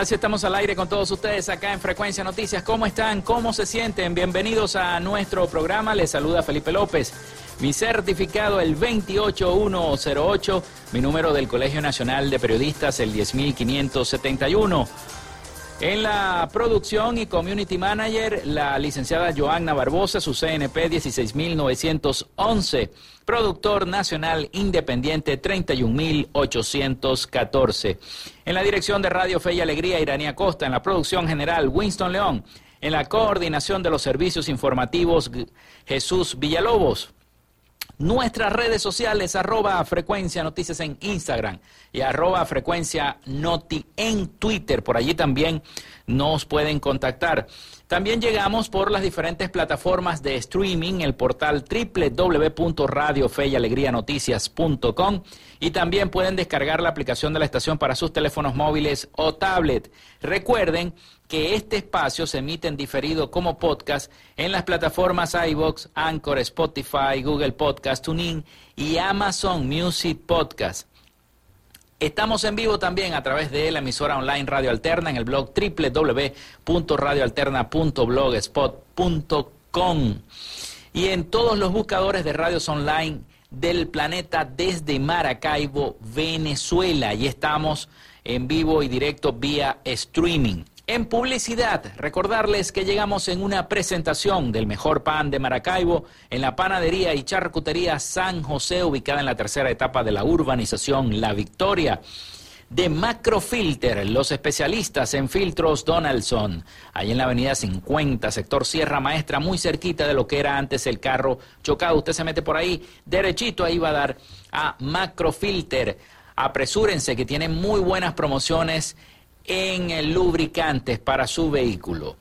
Ahora estamos al aire con todos ustedes acá en Frecuencia Noticias. ¿Cómo están? ¿Cómo se sienten? Bienvenidos a nuestro programa. Les saluda Felipe López. Mi certificado el 28108, mi número del Colegio Nacional de Periodistas el 10571. En la producción y community manager, la licenciada Joanna Barbosa, su CNP 16911. Productor nacional independiente 31814. En la dirección de Radio Fe y Alegría, Iranía Costa. En la producción general, Winston León. En la coordinación de los servicios informativos, Jesús Villalobos. Nuestras redes sociales, arroba frecuencia noticias en Instagram y arroba frecuencia noti en Twitter. Por allí también nos pueden contactar. También llegamos por las diferentes plataformas de streaming, el portal www.radiofeyalegrianoticias.com y también pueden descargar la aplicación de la estación para sus teléfonos móviles o tablet. Recuerden que este espacio se emite en diferido como podcast en las plataformas iBox, Anchor, Spotify, Google Podcast, TuneIn y Amazon Music Podcast. Estamos en vivo también a través de la emisora online Radio Alterna en el blog www.radioalterna.blogspot.com y en todos los buscadores de radios online del planeta desde Maracaibo, Venezuela. Y estamos en vivo y directo vía streaming. En publicidad, recordarles que llegamos en una presentación del mejor pan de Maracaibo en la panadería y charcutería San José, ubicada en la tercera etapa de la urbanización La Victoria. De Macrofilter, los especialistas en filtros Donaldson, ahí en la avenida 50, sector Sierra Maestra, muy cerquita de lo que era antes el carro chocado. Usted se mete por ahí, derechito, ahí va a dar a Macrofilter. Apresúrense que tienen muy buenas promociones en lubricantes para su vehículo.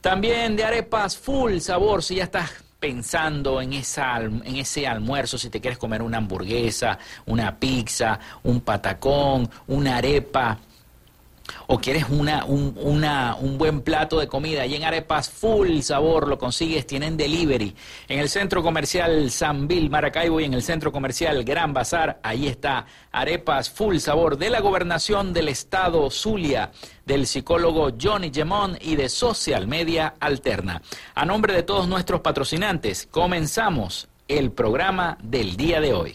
También de arepas full sabor, si ya estás pensando en, esa, en ese almuerzo, si te quieres comer una hamburguesa, una pizza, un patacón, una arepa o quieres una, un, un buen plato de comida y en Arepas Full Sabor lo consigues, tienen delivery. En el centro comercial San Bill Maracaibo y en el centro comercial Gran Bazar, ahí está Arepas Full Sabor de la gobernación del estado Zulia, del psicólogo Johnny Gemón y de Social Media Alterna. A nombre de todos nuestros patrocinantes, comenzamos el programa del día de hoy.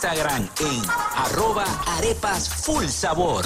en arroba arepas full sabor.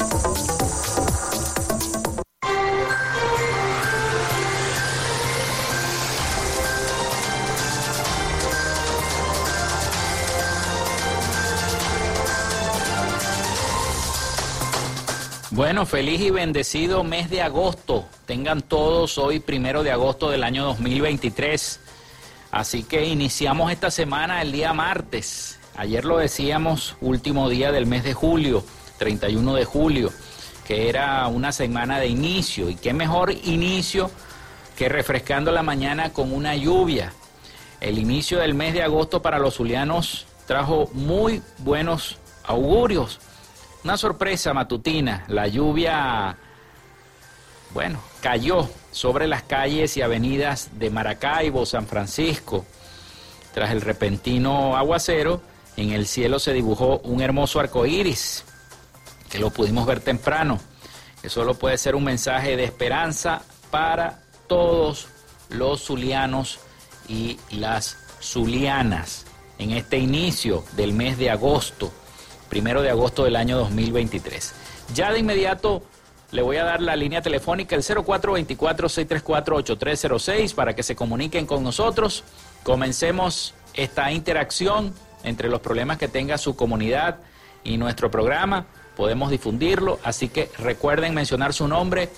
Bueno, feliz y bendecido mes de agosto. Tengan todos hoy, primero de agosto del año 2023. Así que iniciamos esta semana el día martes. Ayer lo decíamos, último día del mes de julio, 31 de julio, que era una semana de inicio. Y qué mejor inicio que refrescando la mañana con una lluvia. El inicio del mes de agosto para los zulianos trajo muy buenos augurios. Una sorpresa matutina, la lluvia, bueno, cayó sobre las calles y avenidas de Maracaibo, San Francisco. Tras el repentino aguacero, en el cielo se dibujó un hermoso arco iris, que lo pudimos ver temprano, que solo puede ser un mensaje de esperanza para todos los zulianos y las zulianas en este inicio del mes de agosto, primero de agosto del año 2023. Ya de inmediato le voy a dar la línea telefónica el 0424-634-8306 para que se comuniquen con nosotros. Comencemos esta interacción entre los problemas que tenga su comunidad y nuestro programa. Podemos difundirlo, así que recuerden mencionar su nombre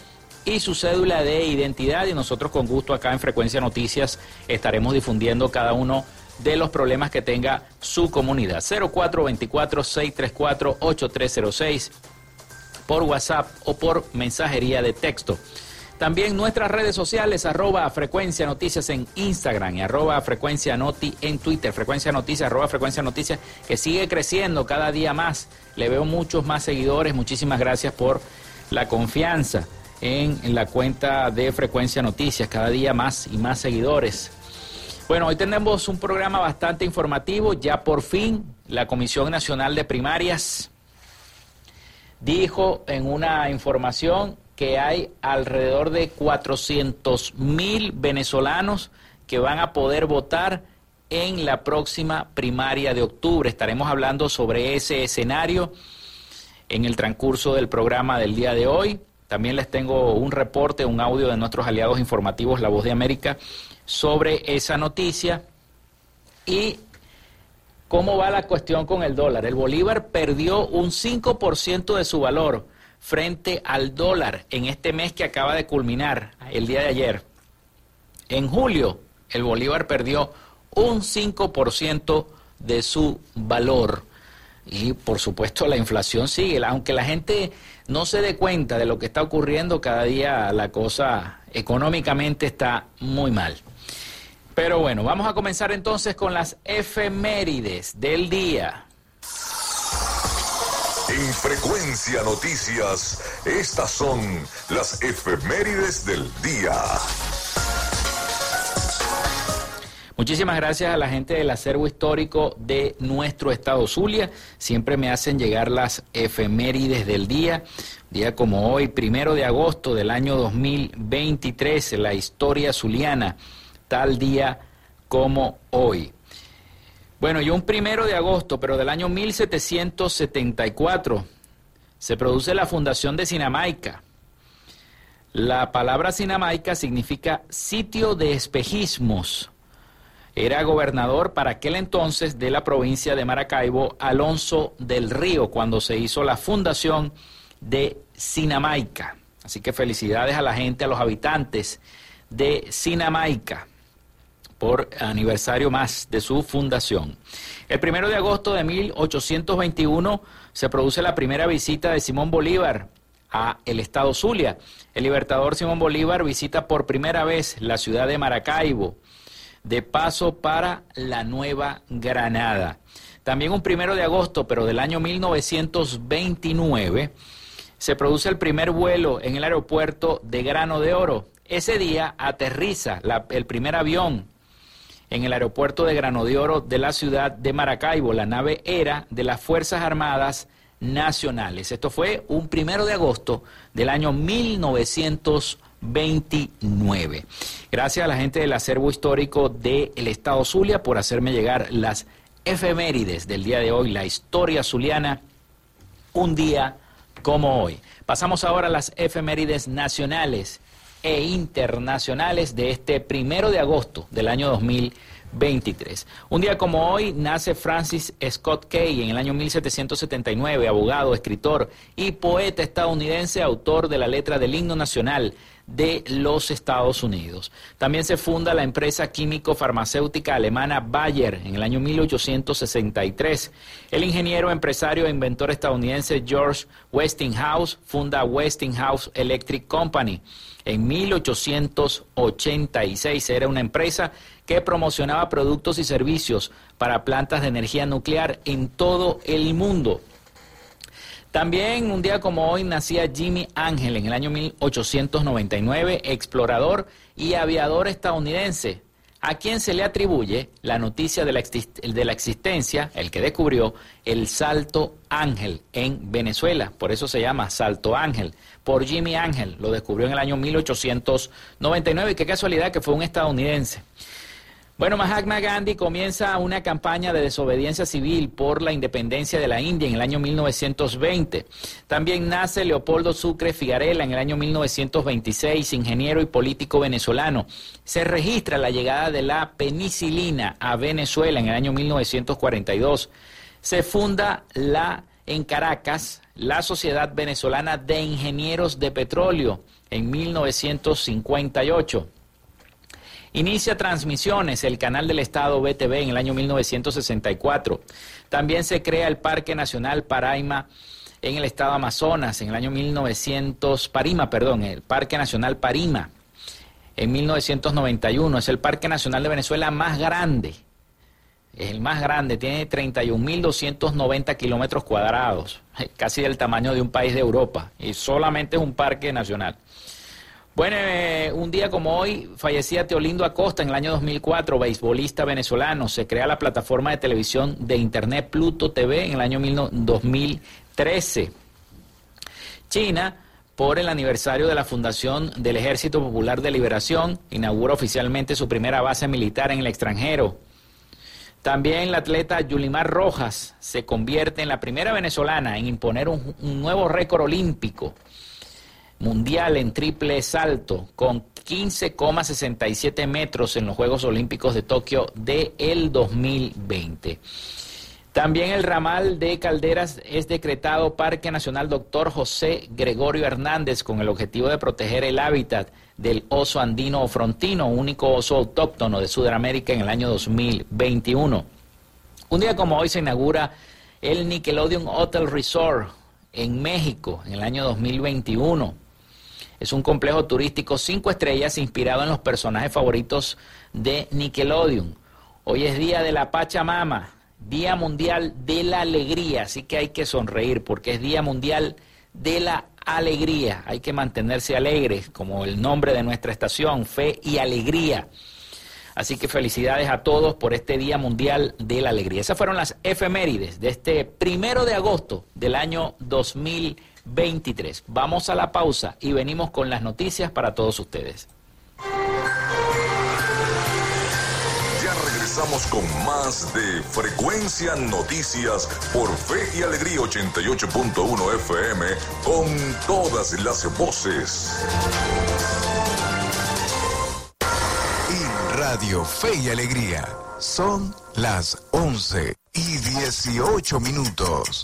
y su cédula de identidad y nosotros con gusto acá en Frecuencia Noticias estaremos difundiendo cada uno de los problemas que tenga su comunidad. 0424-634-8306 por WhatsApp o por mensajería de texto. También nuestras redes sociales, arroba frecuencia noticias en Instagram y arroba frecuencia noti en Twitter, frecuencia noticias, arroba frecuencia noticias, que sigue creciendo cada día más. Le veo muchos más seguidores. Muchísimas gracias por la confianza en la cuenta de frecuencia noticias, cada día más y más seguidores. Bueno, hoy tenemos un programa bastante informativo. Ya por fin la Comisión Nacional de Primarias dijo en una información que hay alrededor de 400 mil venezolanos que van a poder votar en la próxima primaria de octubre. Estaremos hablando sobre ese escenario en el transcurso del programa del día de hoy. También les tengo un reporte, un audio de nuestros aliados informativos, La Voz de América, sobre esa noticia. Y ¿Cómo va la cuestión con el dólar? El bolívar perdió un 5% de su valor frente al dólar en este mes que acaba de culminar, el día de ayer. En julio, el bolívar perdió un 5% de su valor. Y por supuesto la inflación sigue, aunque la gente no se dé cuenta de lo que está ocurriendo, cada día la cosa económicamente está muy mal. Pero bueno, vamos a comenzar entonces con las efemérides del día. En Frecuencia Noticias, estas son las efemérides del día. Muchísimas gracias a la gente del acervo histórico de nuestro estado Zulia. Siempre me hacen llegar las efemérides del día. Día como hoy, primero de agosto del año 2023, la historia zuliana tal día como hoy. Bueno, y un primero de agosto, pero del año 1774, se produce la fundación de Sinamaica. La palabra Sinamaica significa sitio de espejismos. Era gobernador para aquel entonces de la provincia de Maracaibo, Alonso del Río, cuando se hizo la fundación de Sinamaica. Así que felicidades a la gente, a los habitantes de Sinamaica por aniversario más de su fundación. El primero de agosto de 1821 se produce la primera visita de Simón Bolívar a el estado Zulia. El libertador Simón Bolívar visita por primera vez la ciudad de Maracaibo, de paso para la Nueva Granada. También un primero de agosto, pero del año 1929, se produce el primer vuelo en el aeropuerto de Grano de Oro. Ese día aterriza el primer avión en el aeropuerto de Grano de de la ciudad de Maracaibo. La nave era de las Fuerzas Armadas Nacionales. Esto fue un primero de agosto del año 1929. Gracias a la gente del acervo histórico del Estado Zulia por hacerme llegar las efemérides del día de hoy, la historia zuliana, un día como hoy. Pasamos ahora a las efemérides nacionales e internacionales de este primero de agosto del año 2023. Un día como hoy nace Francis Scott Key en el año 1779, abogado, escritor y poeta estadounidense, autor de la letra del himno nacional de los Estados Unidos. También se funda la empresa químico-farmacéutica alemana Bayer en el año 1863. El ingeniero, empresario e inventor estadounidense George Westinghouse funda Westinghouse Electric Company. En 1886 era una empresa que promocionaba productos y servicios para plantas de energía nuclear en todo el mundo. También un día como hoy nacía Jimmy Ángel en el año 1899, explorador y aviador estadounidense, a quien se le atribuye la noticia de la, existencia, el que descubrió el Salto Ángel en Venezuela. Por eso se llama Salto Ángel, por Jimmy Ángel. Lo descubrió en el año 1899 y qué casualidad que fue un estadounidense. Bueno, Mahatma Gandhi comienza una campaña de desobediencia civil por la independencia de la India en el año 1920. También nace Leopoldo Sucre Figarela en el año 1926, ingeniero y político venezolano. Se registra la llegada de la penicilina a Venezuela en el año 1942. Se funda la en Caracas la Sociedad Venezolana de Ingenieros de Petróleo en 1958. Inicia transmisiones el canal del Estado BTV en el año 1964. También se crea el Parque Nacional Paraima en el Estado Amazonas en el año 1900, Parima, perdón, el Parque Nacional Parima en 1991. Es el Parque Nacional de Venezuela más grande. Es el más grande, tiene 31.290 kilómetros cuadrados, casi del tamaño de un país de Europa, y solamente es un parque nacional. Bueno, eh, un día como hoy fallecía Teolindo Acosta en el año 2004, beisbolista venezolano. Se crea la plataforma de televisión de Internet Pluto TV en el año 2013. China, por el aniversario de la fundación del Ejército Popular de Liberación, inaugura oficialmente su primera base militar en el extranjero. También la atleta Yulimar Rojas se convierte en la primera venezolana en imponer un nuevo récord olímpico mundial en triple salto con 15,67 metros en los Juegos Olímpicos de Tokio de el 2020. También el ramal de Calderas es decretado Parque Nacional Doctor José Gregorio Hernández con el objetivo de proteger el hábitat del oso andino o frontino, único oso autóctono de Sudamérica en el año 2021. Un día como hoy se inaugura el Nickelodeon Hotel Resort en México en el año 2021. Es un complejo turístico cinco estrellas inspirado en los personajes favoritos de Nickelodeon. Hoy es día de la Pachamama, Día Mundial de la Alegría, así que hay que sonreír porque es Día Mundial de la Alegría. Hay que mantenerse alegres, como el nombre de nuestra estación, Fe y Alegría. Así que felicidades a todos por este Día Mundial de la Alegría. Esas fueron las efemérides de este primero de agosto del año 2020. 23. Vamos a la pausa y venimos con las noticias para todos ustedes. Ya regresamos con más de Frecuencia Noticias por Fe y Alegría 88.1 FM con todas las voces. Y Radio Fe y Alegría son las 11 y 18 minutos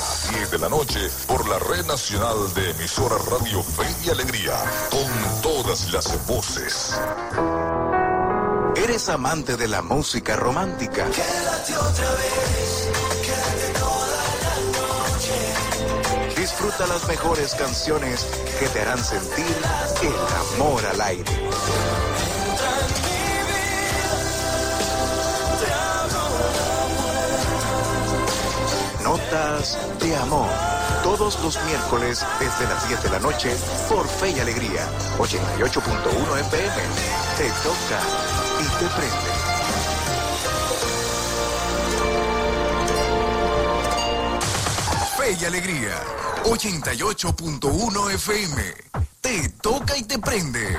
a 10 de la noche por la Red Nacional de Emisora Radio Fe y Alegría, con todas las voces. ¿Eres amante de la música romántica? Quédate otra vez, quédate toda la noche. Disfruta las mejores canciones que te harán sentir el amor al aire. Notas de amor. Todos los miércoles desde las 10 de la noche por Fe y Alegría. 88.1 FM. Te toca y te prende. Fe y Alegría, 88.1 FM. Te toca y te prende.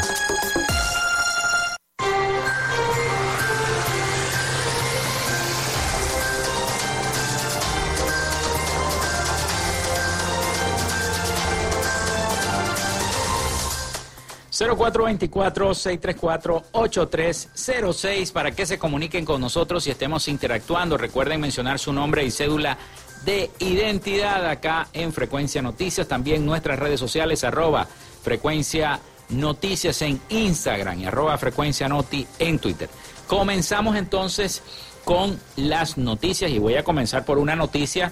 0424-634-8306 para que se comuniquen con nosotros y estemos interactuando. Recuerden mencionar su nombre y cédula de identidad acá en Frecuencia Noticias. También nuestras redes sociales, arroba Frecuencia Noticias en Instagram y arroba Frecuencia Noti en Twitter. Comenzamos entonces con las noticias y voy a comenzar por una noticia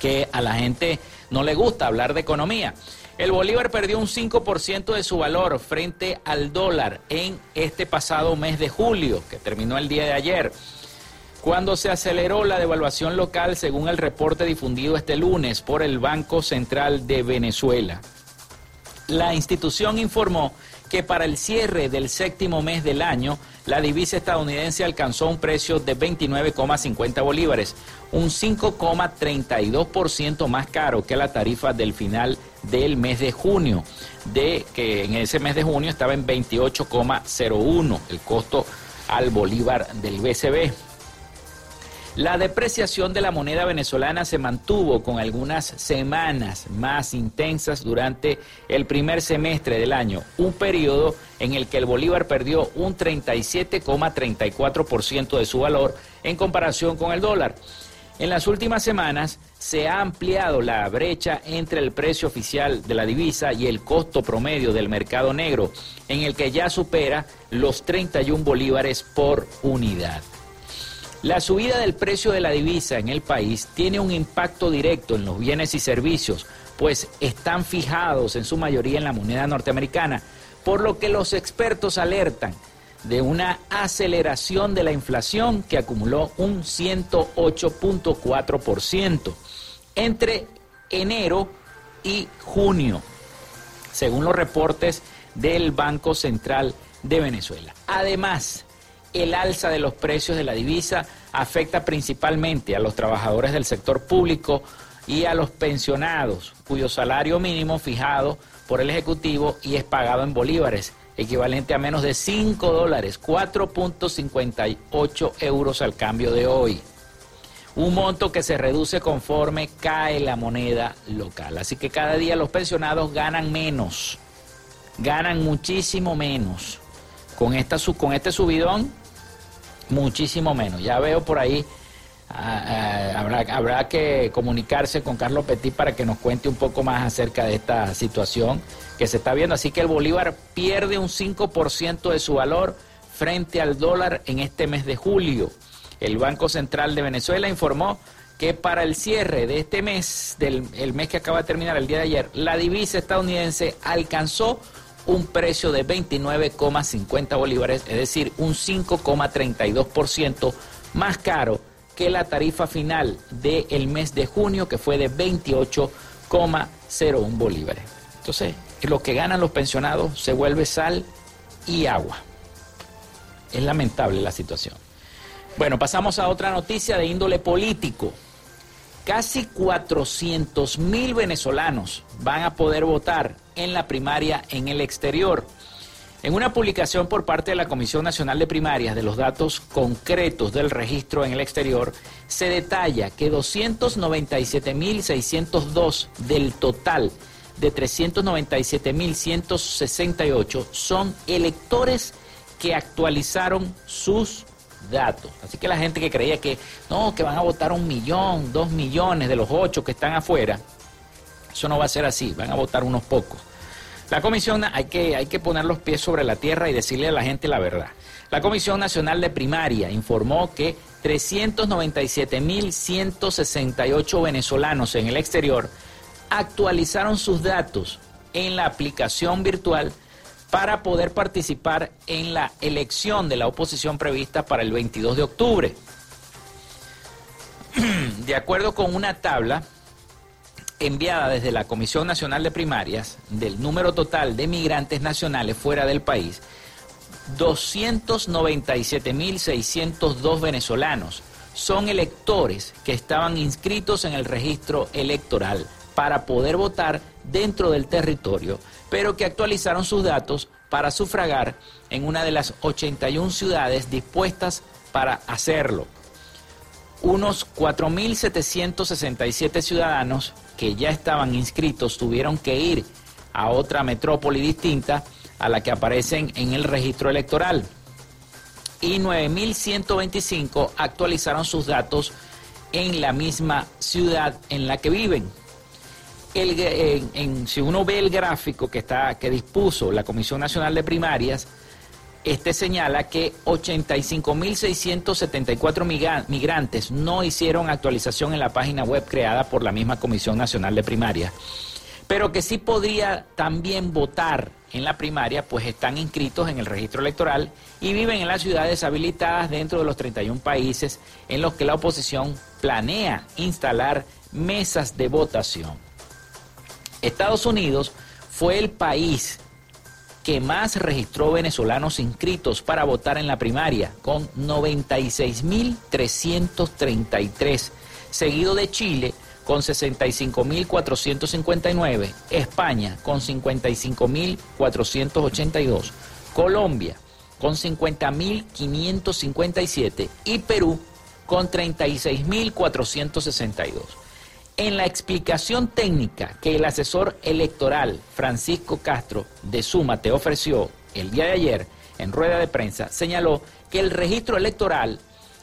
que a la gente no le gusta hablar de economía. El bolívar perdió un 5% de su valor frente al dólar en este pasado mes de julio, que terminó el día de ayer, cuando se aceleró la devaluación local según el reporte difundido este lunes por el Banco Central de Venezuela. La institución informó que para el cierre del séptimo mes del año, la divisa estadounidense alcanzó un precio de 29,50 bolívares, un 5,32% más caro que la tarifa del final del mes de junio, de que en ese mes de junio estaba en 28,01 el costo al bolívar del BCB. La depreciación de la moneda venezolana se mantuvo con algunas semanas más intensas durante el primer semestre del año, un periodo en el que el bolívar perdió un 37,34% de su valor en comparación con el dólar. En las últimas semanas se ha ampliado la brecha entre el precio oficial de la divisa y el costo promedio del mercado negro, en el que ya supera los 31 bolívares por unidad. La subida del precio de la divisa en el país tiene un impacto directo en los bienes y servicios, pues están fijados en su mayoría en la moneda norteamericana, por lo que los expertos alertan de una aceleración de la inflación que acumuló un 108.4% entre enero y junio, según los reportes del Banco Central de Venezuela. Además, el alza de los precios de la divisa afecta principalmente a los trabajadores del sector público y a los pensionados, cuyo salario mínimo fijado por el Ejecutivo y es pagado en bolívares, equivalente a menos de 5 dólares, 4.58 euros al cambio de hoy. Un monto que se reduce conforme cae la moneda local. Así que cada día los pensionados ganan menos, ganan muchísimo menos. Con, esta, con este subidón, muchísimo menos. Ya veo por ahí, ah, ah, habrá, habrá que comunicarse con Carlos Petit para que nos cuente un poco más acerca de esta situación que se está viendo. Así que el Bolívar pierde un 5% de su valor frente al dólar en este mes de julio. El Banco Central de Venezuela informó que para el cierre de este mes, del el mes que acaba de terminar el día de ayer, la divisa estadounidense alcanzó un precio de 29,50 bolívares, es decir, un 5,32% más caro que la tarifa final del mes de junio, que fue de 28,01 bolívares. Entonces, lo que ganan los pensionados se vuelve sal y agua. es lamentable la situación. Bueno, pasamos a otra noticia de índole político. Casi 400 mil venezolanos van a poder votar en la primaria en el exterior. En una publicación por parte de la Comisión Nacional de Primarias de los datos concretos del registro en el exterior, se detalla que 297.602 del total de 397.168 son electores que actualizaron sus datos. Así que la gente que creía que no, que van a votar un millón, dos millones de los ocho que están afuera, eso no va a ser así, van a votar unos pocos. La comisión, hay que, hay que poner los pies sobre la tierra y decirle a la gente la verdad. La Comisión Nacional de Primaria informó que 397.168 venezolanos en el exterior actualizaron sus datos en la aplicación virtual para poder participar en la elección de la oposición prevista para el 22 de octubre. De acuerdo con una tabla enviada desde la Comisión Nacional de Primarias del número total de migrantes nacionales fuera del país, 297.602 venezolanos son electores que estaban inscritos en el registro electoral para poder votar dentro del territorio, pero que actualizaron sus datos para sufragar en una de las 81 ciudades dispuestas para hacerlo. Unos 4.767 ciudadanos que ya estaban inscritos tuvieron que ir a otra metrópoli distinta a la que aparecen en el registro electoral. Y 9.125 actualizaron sus datos en la misma ciudad en la que viven. El, si uno ve el gráfico que, está, que dispuso la Comisión Nacional de Primarias, este señala que 85.674 migrantes no hicieron actualización en la página web creada por la misma Comisión Nacional de Primaria, pero que sí podría también votar en la primaria, pues están inscritos en el registro electoral y viven en las ciudades habilitadas dentro de los 31 países en los que la oposición planea instalar mesas de votación. Estados Unidos fue el país que más registró venezolanos inscritos para votar en la primaria, con 96.333, seguido de Chile con 65.459, España con 55.482, Colombia con 50.557 y Perú con 36.462. En la explicación técnica que el asesor electoral Francisco Castro de Suma te ofreció el día de ayer en rueda de prensa, señaló que el registro electoral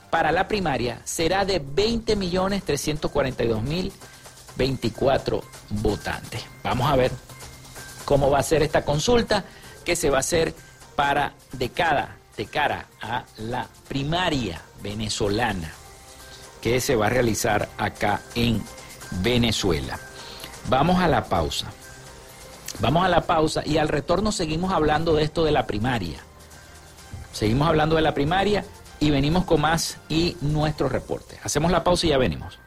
para la primaria será de 20.342.024 votantes. Vamos a ver cómo va a ser esta consulta que se va a hacer para de cara, de cara a la primaria venezolana que se va a realizar acá en Venezuela. Vamos a la pausa. Vamos a la pausa y al retorno seguimos hablando de esto de la primaria. Seguimos hablando de la primaria y venimos con más y nuestro reporte. Hacemos la pausa y ya venimos.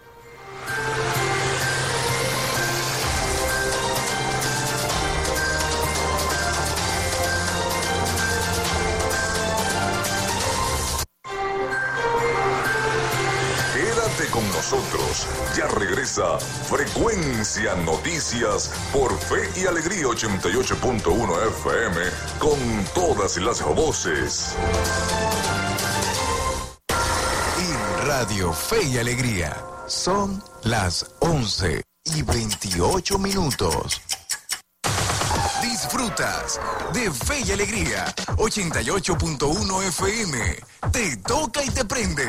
Frecuencia Noticias por Fe y Alegría 88.1 FM con todas las voces. En Radio Fe y Alegría son las 11 y 28 minutos. Disfrutas de Fe y Alegría 88.1 FM. Te toca y te prende.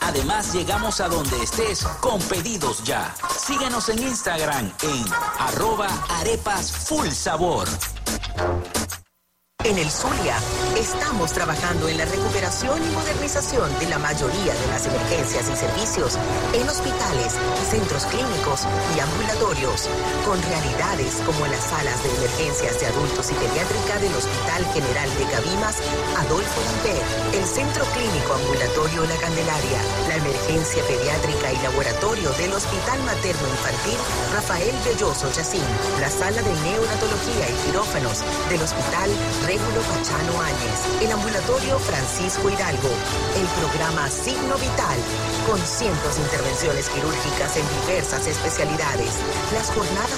Además, llegamos a donde estés con pedidos ya. Síguenos en Instagram en arroba arepas full sabor. En el Zulia, estamos trabajando en la recuperación y modernización de la mayoría de las emergencias y servicios en hospitales, centros clínicos y ambulatorios, con realidades como las salas de emergencias de adultos y pediátrica del Hospital General de Cabimas, Adolfo Lamper, el Centro Clínico Ambulatorio La La emergencia pediátrica y laboratorio del Hospital Materno Infantil Rafael Belloso Yacín, la sala de neonatología y quirófanos del Hospital Régulo Pachano Áñez, el ambulatorio Francisco Hidalgo, el programa Signo Vital, con cientos de intervenciones quirúrgicas en diversas especialidades, las jornadas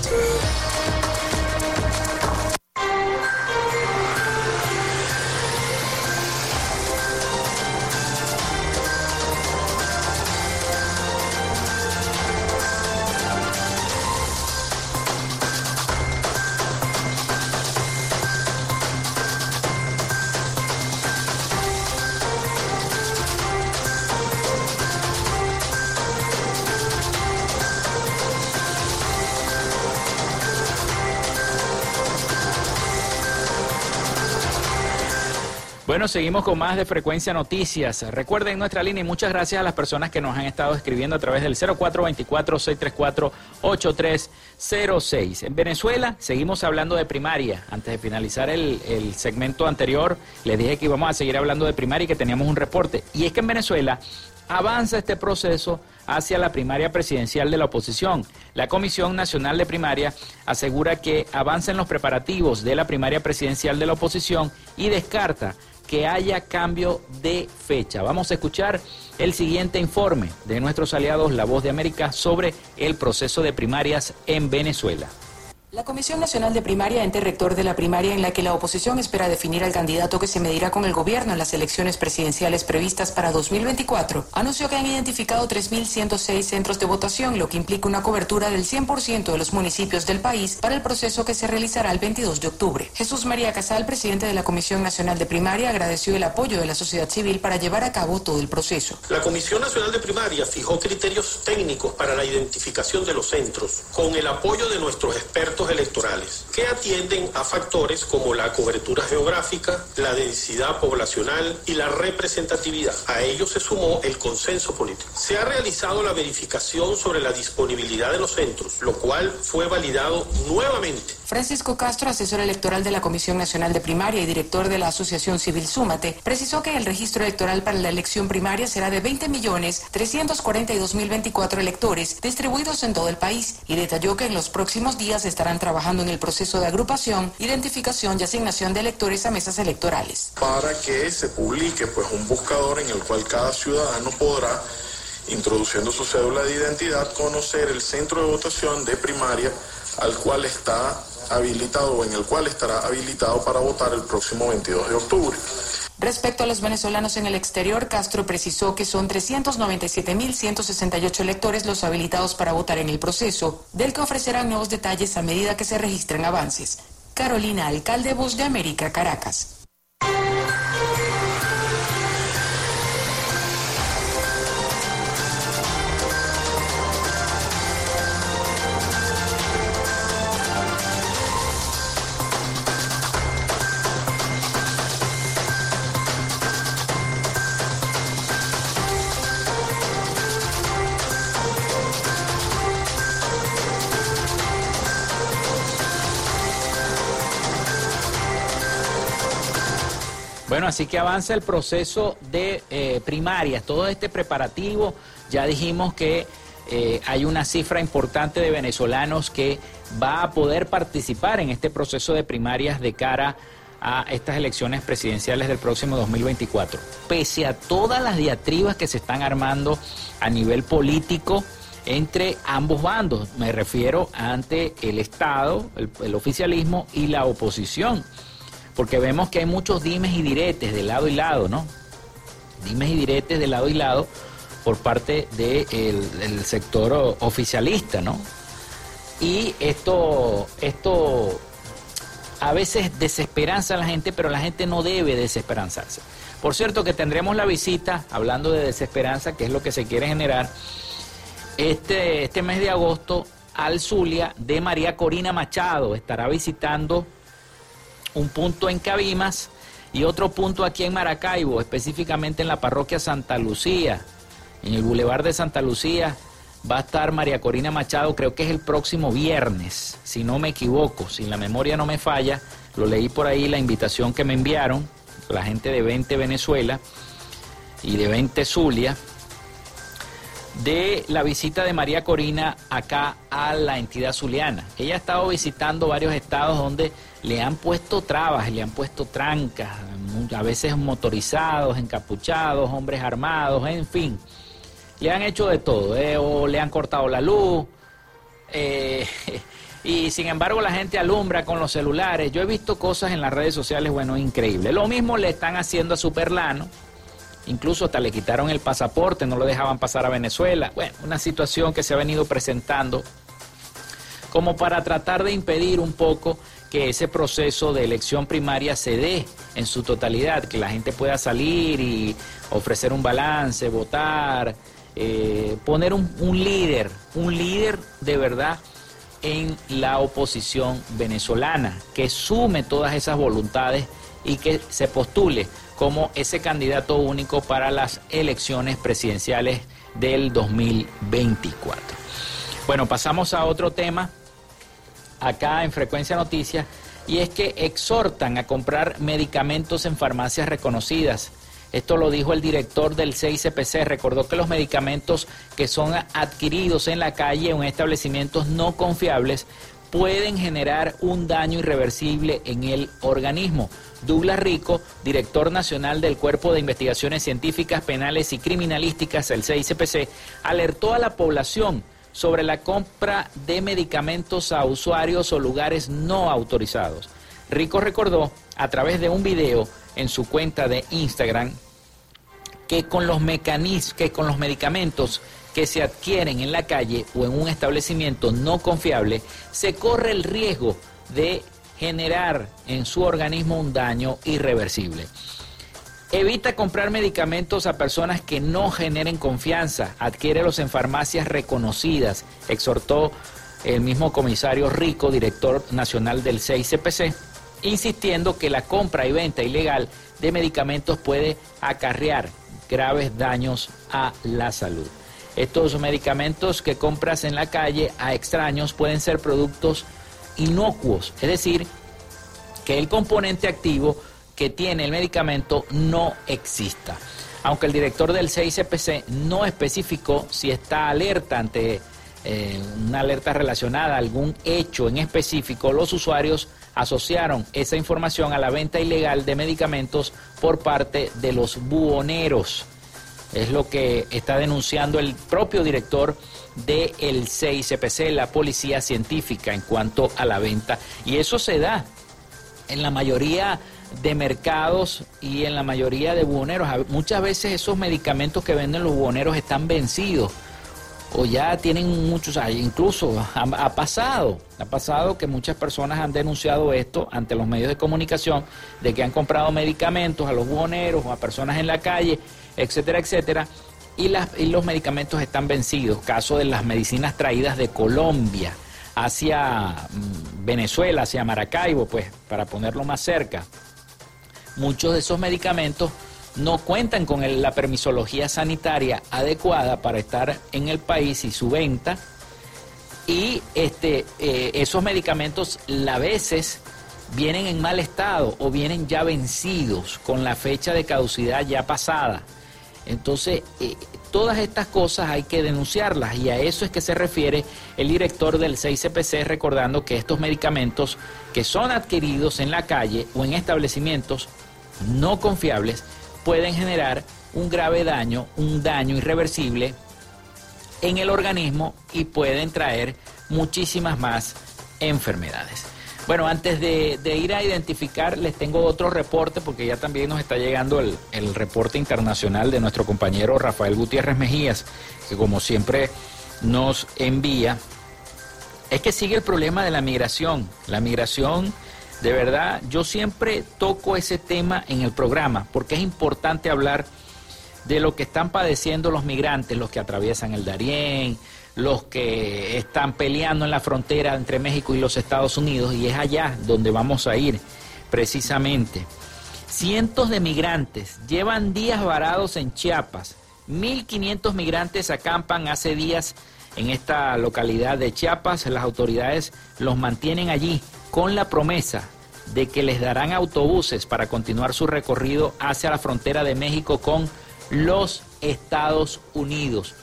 Thank you. Bueno, seguimos con más de Frecuencia Noticias. Recuerden nuestra línea y muchas gracias a las personas que nos han estado escribiendo a través del 0424-634-8306. En Venezuela seguimos hablando de primaria. Antes de finalizar el, el segmento anterior, les dije que íbamos a seguir hablando de primaria y que teníamos un reporte. Y es que en Venezuela avanza este proceso hacia la primaria presidencial de la oposición. La Comisión Nacional de Primaria asegura que avanza en los preparativos de la primaria presidencial de la oposición y descarta que haya cambio de fecha. Vamos a escuchar el siguiente informe de nuestros aliados La Voz de América sobre el proceso de primarias en Venezuela. La Comisión Nacional de Primaria, ente rector de la primaria en la que la oposición espera definir al candidato que se medirá con el gobierno en las elecciones presidenciales previstas para 2024, anunció que han identificado 3.106 centros de votación, lo que implica una cobertura del 100% de los municipios del país para el proceso que se realizará el 22 de octubre. Jesús María Casal, presidente de la Comisión Nacional de Primaria, agradeció el apoyo de la sociedad civil para llevar a cabo todo el proceso. La Comisión Nacional de Primaria fijó criterios técnicos para la identificación de los centros, con el apoyo de nuestros expertos electorales, que atienden a factores como la cobertura geográfica, la densidad poblacional y la representatividad. A ello se sumó el consenso político. Se ha realizado la verificación sobre la disponibilidad de los centros, lo cual fue validado nuevamente. Francisco Castro, asesor electoral de la Comisión Nacional de Primaria y director de la Asociación Civil Súmate, precisó que el registro electoral para la elección primaria será de 20.342.024 electores distribuidos en todo el país y detalló que en los próximos días estarán trabajando en el proceso de agrupación, identificación y asignación de electores a mesas electorales. Para que se publique pues un buscador en el cual cada ciudadano podrá introduciendo su cédula de identidad conocer el centro de votación de primaria al cual está habilitado o en el cual estará habilitado para votar el próximo 22 de octubre. Respecto a los venezolanos en el exterior, Castro precisó que son 397.168 electores los habilitados para votar en el proceso, del que ofrecerán nuevos detalles a medida que se registren avances. Carolina Alcalde, Voz de América, Caracas. Así que avanza el proceso de eh, primarias, todo este preparativo. Ya dijimos que eh, hay una cifra importante de venezolanos que va a poder participar en este proceso de primarias de cara a estas elecciones presidenciales del próximo 2024. Pese a todas las diatribas que se están armando a nivel político entre ambos bandos, me refiero ante el Estado, el, el oficialismo y la oposición porque vemos que hay muchos dimes y diretes de lado y lado, ¿no? Dimes y diretes de lado y lado por parte del sector oficialista, ¿no? Y esto, esto a veces desesperanza a la gente, pero la gente no debe desesperanzarse. Por cierto que tendremos la visita, hablando de desesperanza, que es lo que se quiere generar, este, este mes de agosto al Zulia de María Corina Machado. Estará visitando un punto en Cabimas y otro punto aquí en Maracaibo, específicamente en la parroquia Santa Lucía, en el Boulevard de Santa Lucía. Va a estar María Corina Machado, creo que es el próximo viernes, si no me equivoco, si la memoria no me falla, lo leí por ahí la invitación que me enviaron, la gente de 20 Venezuela y de 20 Zulia, de la visita de María Corina acá a la entidad zuliana. Ella ha estado visitando varios estados donde le han puesto trabas, le han puesto trancas, a veces motorizados, encapuchados, hombres armados, en fin. Le han hecho de todo, ¿eh? o le han cortado la luz, eh, y sin embargo la gente alumbra con los celulares. Yo he visto cosas en las redes sociales, bueno, increíble. Lo mismo le están haciendo a Superlano, incluso hasta le quitaron el pasaporte, no lo dejaban pasar a Venezuela. Bueno, una situación que se ha venido presentando como para tratar de impedir un poco que ese proceso de elección primaria se dé en su totalidad, que la gente pueda salir y ofrecer un balance, votar, eh, poner un, un líder, un líder de verdad en la oposición venezolana, que sume todas esas voluntades y que se postule como ese candidato único para las elecciones presidenciales del 2024. Bueno, pasamos a otro tema acá en Frecuencia Noticias y es que exhortan a comprar medicamentos en farmacias reconocidas. Esto lo dijo el director del CICPC. Recordó que los medicamentos que son adquiridos en la calle o en establecimientos no confiables pueden generar un daño irreversible en el organismo. Douglas Rico, director nacional del Cuerpo de Investigaciones Científicas, Penales y Criminalísticas, el CICPC, alertó a la población sobre la compra de medicamentos a usuarios o lugares no autorizados. Rico recordó a través de un video en su cuenta de Instagram que con los mecanismos, que con los medicamentos que se adquieren en la calle o en un establecimiento no confiable, se corre el riesgo de generar en su organismo un daño irreversible. Evita comprar medicamentos a personas que no generen confianza, adquiérelos en farmacias reconocidas, exhortó el mismo comisario Rico, director nacional del CICPC, insistiendo que la compra y venta ilegal de medicamentos puede acarrear graves daños a la salud. Estos medicamentos que compras en la calle a extraños pueden ser productos inocuos, es decir, que el componente activo que tiene el medicamento no exista. Aunque el director del CICPC no especificó si está alerta ante eh, una alerta relacionada a algún hecho en específico, los usuarios asociaron esa información a la venta ilegal de medicamentos por parte de los buhoneros. Es lo que está denunciando el propio director del CICPC, la Policía Científica, en cuanto a la venta. Y eso se da en la mayoría de mercados y en la mayoría de buhoneros. Muchas veces esos medicamentos que venden los buhoneros están vencidos o ya tienen muchos incluso ha, ha, pasado, ha pasado que muchas personas han denunciado esto ante los medios de comunicación, de que han comprado medicamentos a los buhoneros o a personas en la calle, etcétera, etcétera, y, las, y los medicamentos están vencidos, caso de las medicinas traídas de Colombia hacia mm, Venezuela, hacia Maracaibo, pues para ponerlo más cerca. Muchos de esos medicamentos no cuentan con la permisología sanitaria adecuada para estar en el país y su venta. Y este, eh, esos medicamentos a veces vienen en mal estado o vienen ya vencidos con la fecha de caducidad ya pasada. Entonces, eh, todas estas cosas hay que denunciarlas y a eso es que se refiere el director del 6CPC recordando que estos medicamentos que son adquiridos en la calle o en establecimientos no confiables pueden generar un grave daño, un daño irreversible en el organismo y pueden traer muchísimas más enfermedades. Bueno, antes de, ir a identificar, les tengo otro reporte, porque ya también nos está llegando el, el reporte internacional de nuestro compañero Rafael Gutiérrez Mejías, que como siempre nos envía. Es que sigue el problema de la migración. La migración, de verdad, yo siempre toco ese tema en el programa, porque es importante hablar de lo que están padeciendo los migrantes, los que atraviesan el Darién, los que están peleando en la frontera entre México y los Estados Unidos, y es allá donde vamos a ir precisamente. Cientos de migrantes llevan días varados en Chiapas. 1.500 migrantes acampan hace días en esta localidad de Chiapas. Las autoridades los mantienen allí con la promesa de que les darán autobuses para continuar su recorrido hacia la frontera de México con los Estados Unidos.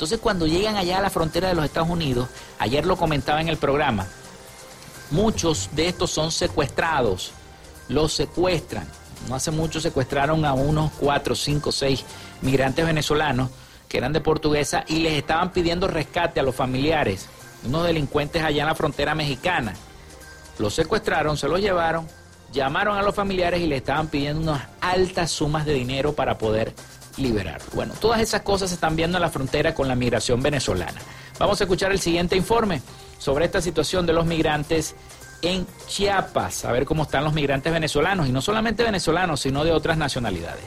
Entonces cuando llegan allá a la frontera de los Estados Unidos, ayer lo comentaba en el programa, muchos de estos son secuestrados, los secuestran. No hace mucho secuestraron a unos cuatro, cinco, seis migrantes venezolanos que eran de portuguesa y les estaban pidiendo rescate a los familiares, unos delincuentes allá en la frontera mexicana. Los secuestraron, se los llevaron, llamaron a los familiares y le estaban pidiendo unas altas sumas de dinero para poder liberar. Bueno, todas esas cosas se están viendo en la frontera con la migración venezolana. Vamos a escuchar el siguiente informe sobre esta situación de los migrantes en Chiapas, a ver cómo están los migrantes venezolanos, y no solamente venezolanos, sino de otras nacionalidades.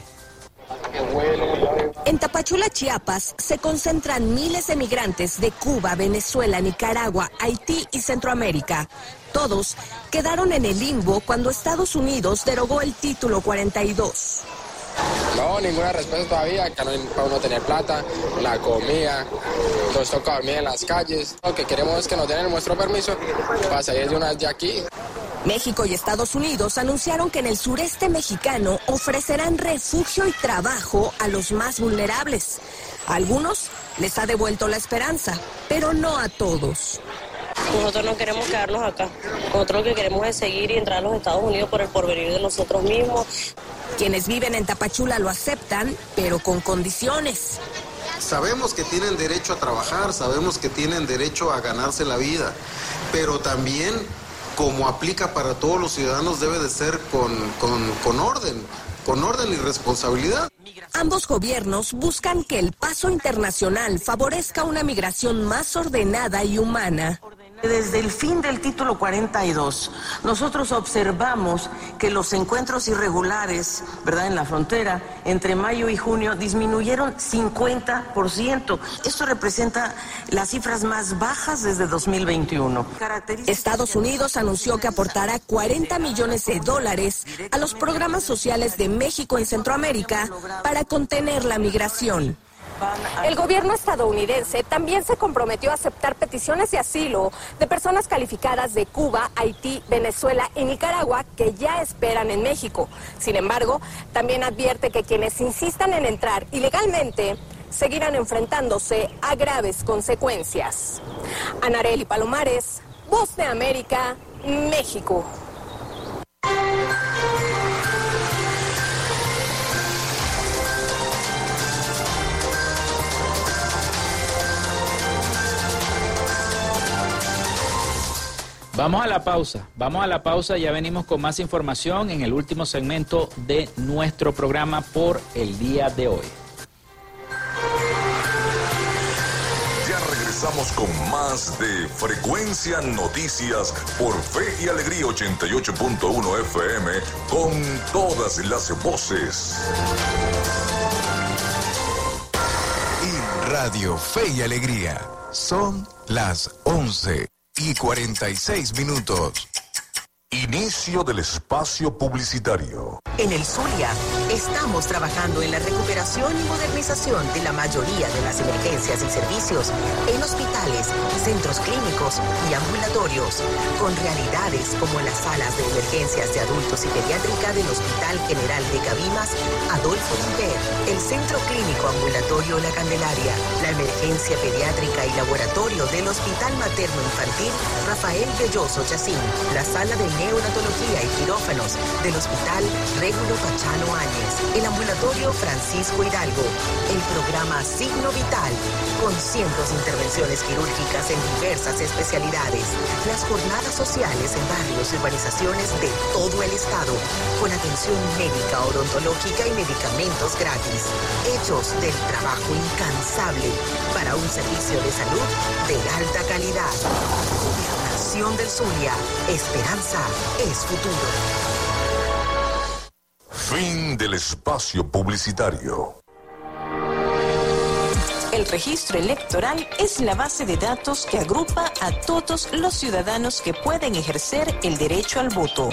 En Tapachula, Chiapas, se concentran miles de migrantes de Cuba, Venezuela, Nicaragua, Haití y Centroamérica. Todos quedaron en el limbo cuando Estados Unidos derogó el título 42. No, ninguna respuesta todavía, que no para uno tener plata, la comida, nos toca dormir en las calles. Lo que queremos es que nos den nuestro permiso para salir de una vez de aquí. México y Estados Unidos anunciaron que en el sureste mexicano ofrecerán refugio y trabajo a los más vulnerables. A algunos les ha devuelto la esperanza, pero no a todos. Nosotros no queremos quedarnos acá. Nosotros lo que queremos es seguir y entrar a los Estados Unidos por el porvenir de nosotros mismos. Quienes viven en Tapachula lo aceptan, pero con condiciones. Sabemos que tienen derecho a trabajar, sabemos que tienen derecho a ganarse la vida, pero también, como aplica para todos los ciudadanos, debe de ser con, con, con orden, con orden y responsabilidad. Ambos gobiernos buscan que el paso internacional favorezca una migración más ordenada y humana. Desde el fin del título 42, nosotros observamos que los encuentros irregulares, ¿verdad?, en la frontera, entre mayo y junio, disminuyeron 50%. Esto representa las cifras más bajas desde 2021. Estados Unidos anunció que aportará 40 millones de dólares a los programas sociales de México en Centroamérica para contener la migración. El gobierno estadounidense también se comprometió a aceptar peticiones de asilo de personas calificadas de Cuba, Haití, Venezuela y Nicaragua que ya esperan en México. Sin embargo, también advierte que quienes insistan en entrar ilegalmente seguirán enfrentándose a graves consecuencias. Anareli Palomares, Voz de América, México. Vamos a la pausa, vamos a la pausa, ya venimos con más información en el último segmento de nuestro programa por el día de hoy. Ya regresamos con más de Frecuencia Noticias por Fe y Alegría 88.1 FM con todas las voces. Y Radio Fe y Alegría. Son las 11 y 46 minutos. Inicio del espacio publicitario. En el Zulia estamos trabajando en la recuperación y modernización de la mayoría de las emergencias y servicios en hospitales, centros clínicos y ambulatorios, con realidades como las salas de emergencias de adultos y pediátrica del Hospital General de Cabimas, Adolfo Limper, el Centro Clínico Ambulatorio La Candelaria, la emergencia pediátrica y laboratorio del Hospital Materno Infantil Rafael Belloso Chacín, la sala de neonatología y quirófanos del Hospital Régulo Pachano Áñez, el ambulatorio Francisco Hidalgo, el programa Signo Vital, con cientos de intervenciones quirúrgicas en diversas especialidades, las jornadas sociales en barrios y urbanizaciones de todo el estado, con atención médica, odontológica y medicamentos gratis, hechos del trabajo incansable para un servicio de salud de alta calidad. Del Zulia, esperanza es futuro. Fin del espacio publicitario. El registro electoral es la base de datos que agrupa a todos los ciudadanos que pueden ejercer el derecho al voto.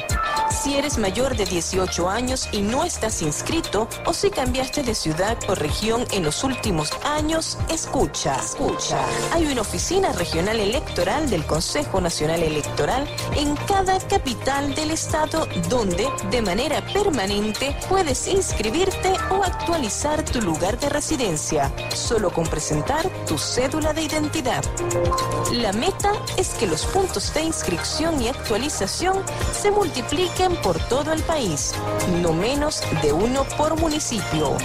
Si eres mayor de 18 años y no estás inscrito o si cambiaste de ciudad o región en los últimos años, escucha. Escucha. Hay una oficina regional electoral del Consejo Nacional Electoral en cada capital del estado donde de manera permanente puedes inscribirte o actualizar tu lugar de residencia. Solo con presentar tu cédula de identidad. La meta es que los puntos de inscripción y actualización se multipliquen por todo el país, no menos de uno por municipio.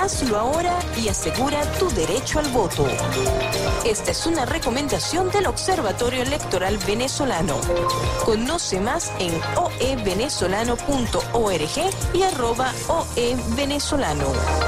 Hazlo ahora y asegura tu derecho al voto. Esta es una recomendación del Observatorio Electoral Venezolano. Conoce más en oevenezolano.org y arroba oevenezolano.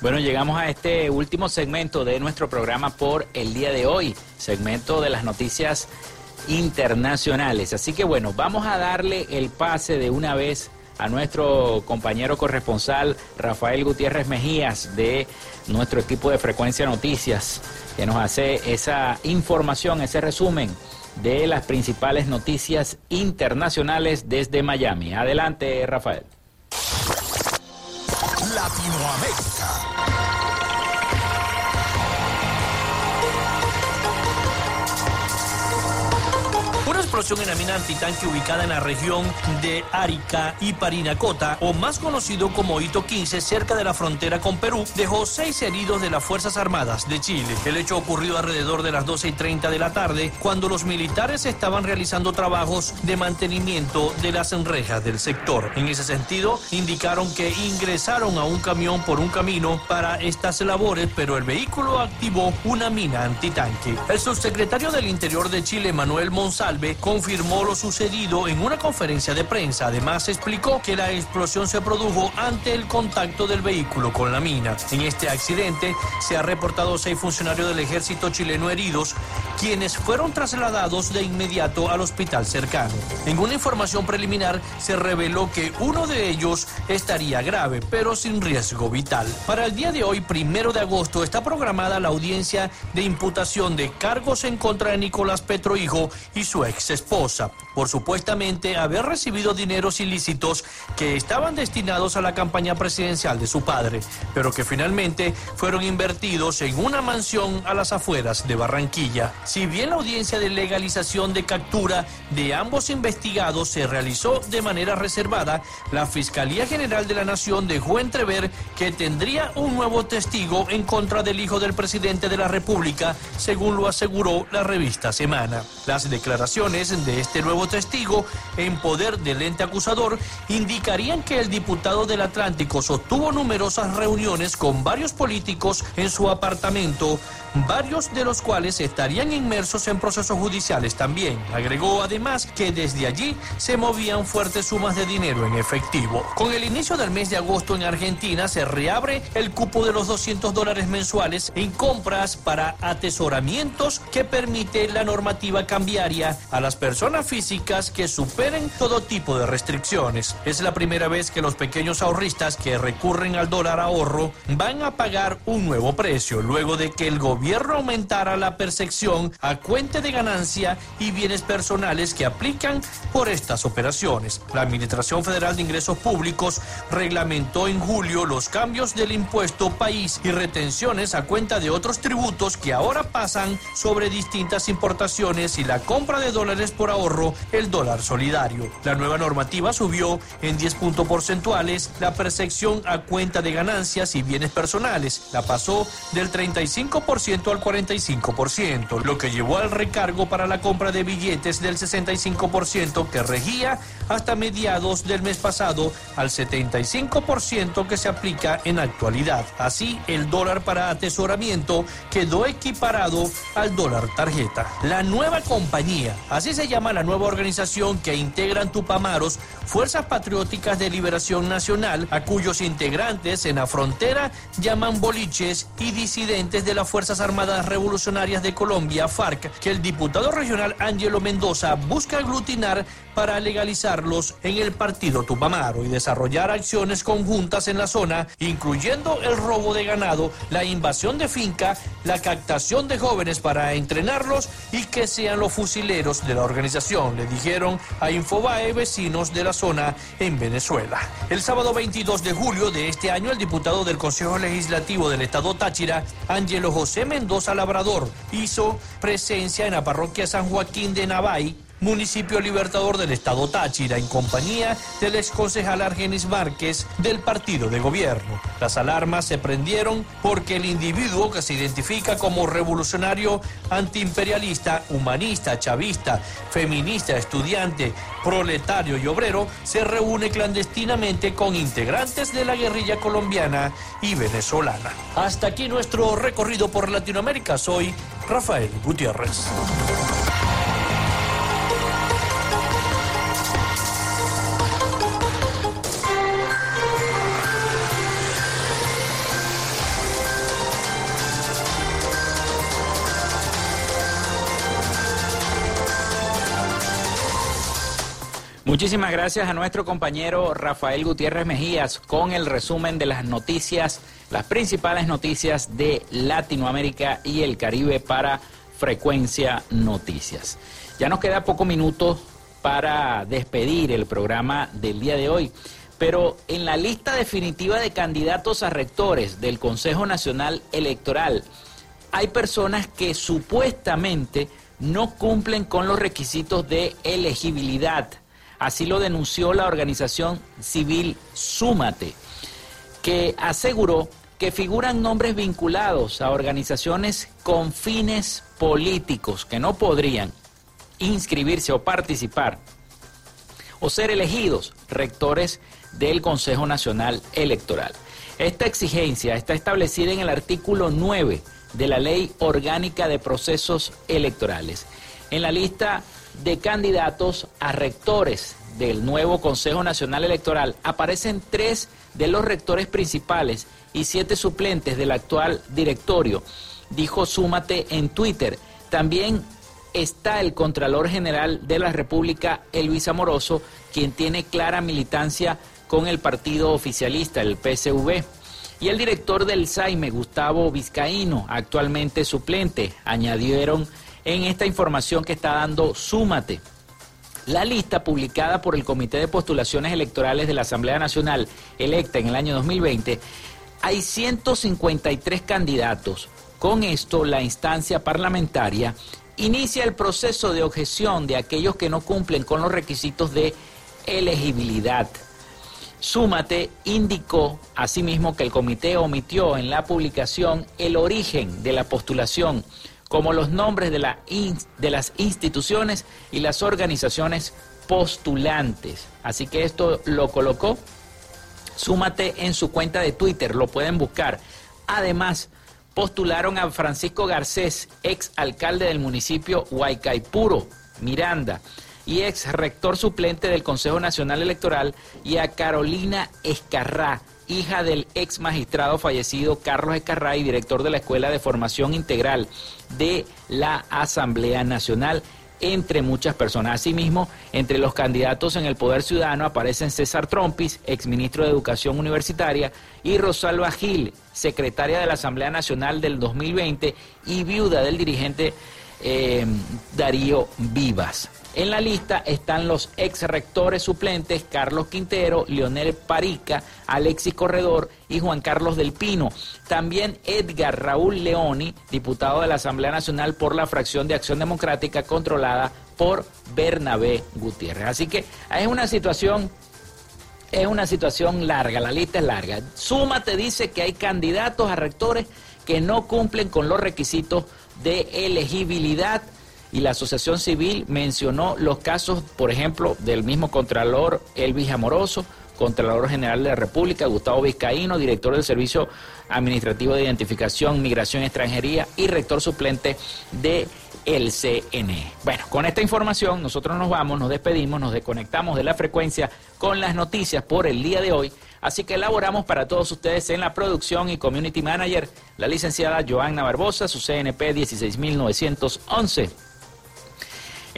Bueno, llegamos a este último segmento de nuestro programa por el día de hoy, segmento de las noticias internacionales. Así que bueno, vamos a darle el pase de una vez a nuestro compañero corresponsal Rafael Gutiérrez Mejías de nuestro equipo de Frecuencia Noticias, que nos hace esa información, ese resumen de las principales noticias internacionales desde Miami. Adelante, Rafael. Latinoamérica. Explosión en la mina antitanque ubicada en la región de Arica y Parinacota, o más conocido como Hito 15, cerca de la frontera con Perú, dejó seis heridos de las Fuerzas Armadas de Chile. El hecho ocurrió alrededor de las 12 y 30 de la tarde, cuando los militares estaban realizando trabajos de mantenimiento de las enrejas del sector. En ese sentido, indicaron que ingresaron a un camión por un camino para estas labores, pero el vehículo activó una mina antitanque. El subsecretario del Interior de Chile, Manuel Monsalve, confirmó lo sucedido en una conferencia de prensa. Además, explicó que la explosión se produjo ante el contacto del vehículo con la mina. En este accidente se ha reportado seis funcionarios del ejército chileno heridos, quienes fueron trasladados de inmediato al hospital cercano. En una información preliminar se reveló que uno de ellos estaría grave, pero sin riesgo vital. Para el día de hoy, primero de agosto, está programada la audiencia de imputación de cargos en contra de Nicolás Petro Hijo y su ex esposa por supuestamente haber recibido dineros ilícitos que estaban destinados a la campaña presidencial de su padre, pero que finalmente fueron invertidos en una mansión a las afueras de Barranquilla. Si bien la audiencia de legalización de captura de ambos investigados se realizó de manera reservada, la Fiscalía General de la Nación dejó entrever que tendría un nuevo testigo en contra del hijo del presidente de la República, según lo aseguró la revista Semana. Las declaraciones de este nuevo testigo en poder del ente acusador indicarían que el diputado del Atlántico sostuvo numerosas reuniones con varios políticos en su apartamento, varios de los cuales estarían inmersos en procesos judiciales también. Agregó además que desde allí se movían fuertes sumas de dinero en efectivo. Con el inicio del mes de agosto en Argentina se reabre el cupo de los 200 dólares mensuales en compras para atesoramientos que permite la normativa cambiaria a las personas físicas que superen todo tipo de restricciones. Es la primera vez que los pequeños ahorristas que recurren al dólar ahorro van a pagar un nuevo precio luego de que el gobierno aumentara la percepción a cuenta de ganancia y bienes personales que aplican por estas operaciones. La Administración Federal de Ingresos Públicos reglamentó en julio los cambios del impuesto país y retenciones a cuenta de otros tributos que ahora pasan sobre distintas importaciones y la compra de dólares por ahorro, el dólar solidario. La nueva normativa subió en 10 puntos porcentuales la percepción a cuenta de ganancias y bienes personales. La pasó del 35% al 45%, lo que llevó al recargo para la compra de billetes del 65% que regía hasta mediados del mes pasado al 75% que se aplica en actualidad. Así, el dólar para atesoramiento quedó equiparado al dólar tarjeta. La nueva compañía, así se llama la nueva organización que integran Tupamaros, Fuerzas Patrióticas de Liberación Nacional, a cuyos integrantes en la frontera llaman boliches y disidentes de las Fuerzas Armadas Revolucionarias de Colombia, FARC, que el diputado regional Ángelo Mendoza busca aglutinar para legalizarlos en el partido Tupamaro y desarrollar acciones conjuntas en la zona, incluyendo el robo de ganado, la invasión de finca, la captación de jóvenes para entrenarlos y que sean los fusileros de la organización, le dijeron a Infobae vecinos de la zona en Venezuela. El sábado 22 de julio de este año, el diputado del Consejo Legislativo del Estado Táchira, Ángelo José Mendoza Labrador, hizo presencia en la parroquia San Joaquín de Navay, municipio libertador del estado Táchira, en compañía del exconcejal Argenis Márquez del partido de gobierno. Las alarmas se prendieron porque el individuo que se identifica como revolucionario antiimperialista, humanista, chavista, feminista, estudiante, proletario y obrero se reúne clandestinamente con integrantes de la guerrilla colombiana y venezolana. Hasta aquí nuestro recorrido por Latinoamérica. Soy Rafael Gutiérrez. Muchísimas gracias a nuestro compañero Rafael Gutiérrez Mejías con el resumen de las noticias, las principales noticias de Latinoamérica y el Caribe para Frecuencia Noticias. Ya nos queda poco minuto para despedir el programa del día de hoy, pero en la lista definitiva de candidatos a rectores del Consejo Nacional Electoral hay personas que supuestamente no cumplen con los requisitos de elegibilidad. Así lo denunció la organización civil Súmate, que aseguró que figuran nombres vinculados a organizaciones con fines políticos que no podrían inscribirse o participar o ser elegidos rectores del Consejo Nacional Electoral. Esta exigencia está establecida en el artículo 9 de la Ley Orgánica de Procesos Electorales. En la lista de candidatos a rectores del nuevo Consejo Nacional Electoral aparecen tres de los rectores principales y siete suplentes del actual directorio, dijo Súmate en Twitter. También está el Contralor General de la República, Elvis Amoroso, quien tiene clara militancia con el partido oficialista, el PSV. Y el director del SAIME, Gustavo Vizcaíno, actualmente suplente, añadieron en esta información que está dando Súmate. La lista publicada por el Comité de Postulaciones Electorales de la Asamblea Nacional, electa en el año 2020, hay 153 candidatos. Con esto, la instancia parlamentaria inicia el proceso de objeción de aquellos que no cumplen con los requisitos de elegibilidad. Súmate indicó asimismo que el comité omitió en la publicación el origen de la postulación, como los nombres de, la de las instituciones y las organizaciones postulantes. Así que esto lo colocó. Súmate en su cuenta de Twitter, lo pueden buscar. Además, postularon a Francisco Garcés, ex alcalde del municipio Huaycaipuro, Miranda, y ex rector suplente del Consejo Nacional Electoral, y a Carolina Escarrá, hija del ex magistrado fallecido Carlos Escarrá y director de la Escuela de Formación Integral de la Asamblea Nacional entre muchas personas. Asimismo, entre los candidatos en el Poder Ciudadano aparecen César Trompis, exministro de Educación Universitaria, y Rosalba Gil, secretaria de la Asamblea Nacional del 2020 y viuda del dirigente eh, Darío Vivas. En la lista están los ex rectores suplentes Carlos Quintero, Leonel Parica, Alexis Corredor y Juan Carlos del Pino. También Edgar Raúl Leoni, diputado de la Asamblea Nacional por la fracción de Acción Democrática controlada por Bernabé Gutiérrez. Así que es una situación es una situación larga, la lista es larga. Súmate dice que hay candidatos a rectores que no cumplen con los requisitos de elegibilidad y la Asociación Civil mencionó los casos, por ejemplo, del mismo Contralor Elvis Amoroso, Contralor General de la República, Gustavo Vizcaíno, director del Servicio Administrativo de Identificación, Migración y Extranjería y rector suplente de el CNE. Bueno, con esta información nosotros nos vamos, nos despedimos, nos desconectamos de la frecuencia con las noticias por el día de hoy. Así que elaboramos para todos ustedes en la producción y community manager la licenciada Joanna Barbosa, su CNP 16911.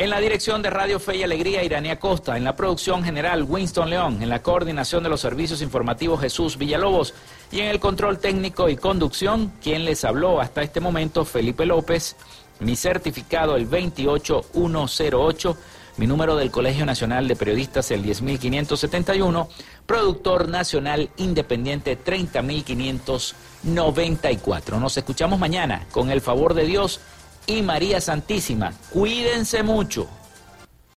En la dirección de Radio Fe y Alegría, Iranía Costa. En la producción general, Winston León. En la coordinación de los servicios informativos, Jesús Villalobos. Y en el control técnico y conducción, quien les habló hasta este momento, Felipe López. Mi certificado, el 28108. Mi número del Colegio Nacional de Periodistas, el 10571. Productor Nacional Independiente, 30594. Nos escuchamos mañana, con el favor de Dios y María Santísima. Cuídense mucho.